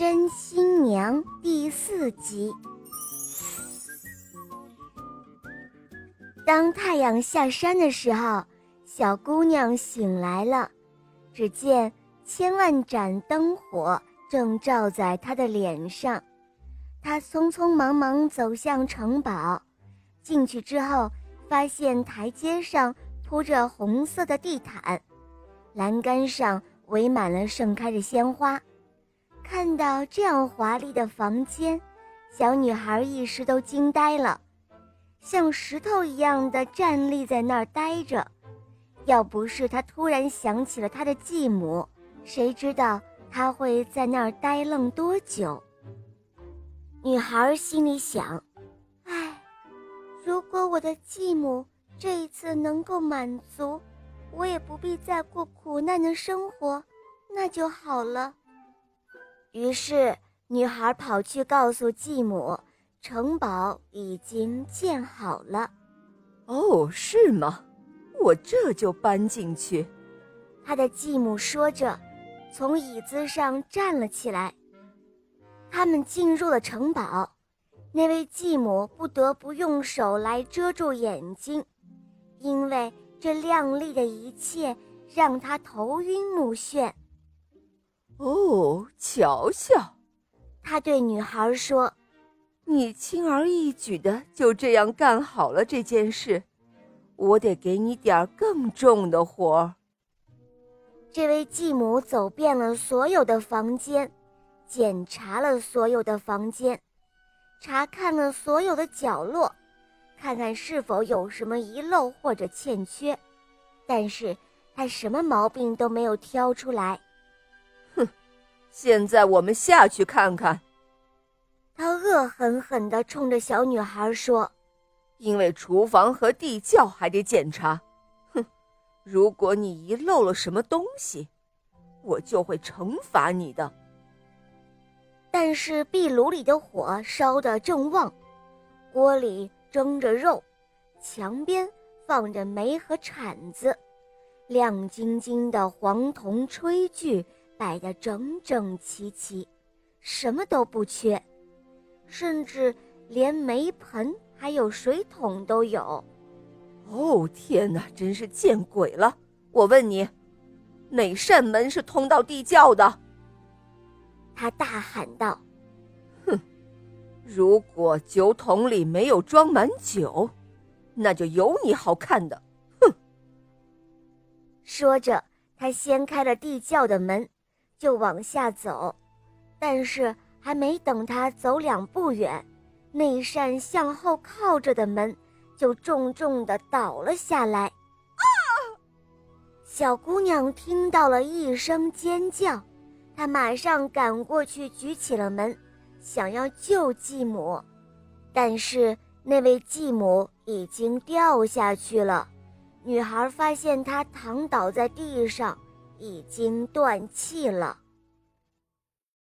真新娘第四集。当太阳下山的时候，小姑娘醒来了，只见千万盏灯火正照在她的脸上。她匆匆忙忙走向城堡，进去之后，发现台阶上铺着红色的地毯，栏杆上围满了盛开的鲜花。看到这样华丽的房间，小女孩一时都惊呆了，像石头一样的站立在那儿呆着。要不是她突然想起了她的继母，谁知道她会在那儿呆愣多久？女孩心里想：“唉，如果我的继母这一次能够满足，我也不必再过苦难的生活，那就好了。”于是，女孩跑去告诉继母，城堡已经建好了。哦，是吗？我这就搬进去。她的继母说着，从椅子上站了起来。他们进入了城堡，那位继母不得不用手来遮住眼睛，因为这亮丽的一切让她头晕目眩。哦，瞧瞧，他对女孩说：“你轻而易举的就这样干好了这件事，我得给你点更重的活儿。”这位继母走遍了所有的房间，检查了所有的房间，查看了所有的角落，看看是否有什么遗漏或者欠缺，但是他什么毛病都没有挑出来。现在我们下去看看。他恶狠狠地冲着小女孩说：“因为厨房和地窖还得检查。哼，如果你遗漏了什么东西，我就会惩罚你的。”但是壁炉里的火烧得正旺，锅里蒸着肉，墙边放着煤和铲子，亮晶晶的黄铜炊具。摆得整整齐齐，什么都不缺，甚至连煤盆还有水桶都有。哦，天哪，真是见鬼了！我问你，哪扇门是通到地窖的？他大喊道：“哼，如果酒桶里没有装满酒，那就有你好看的！”哼。说着，他掀开了地窖的门。就往下走，但是还没等他走两步远，那扇向后靠着的门就重重的倒了下来。啊！小姑娘听到了一声尖叫，她马上赶过去举起了门，想要救继母，但是那位继母已经掉下去了。女孩发现她躺倒在地上。已经断气了。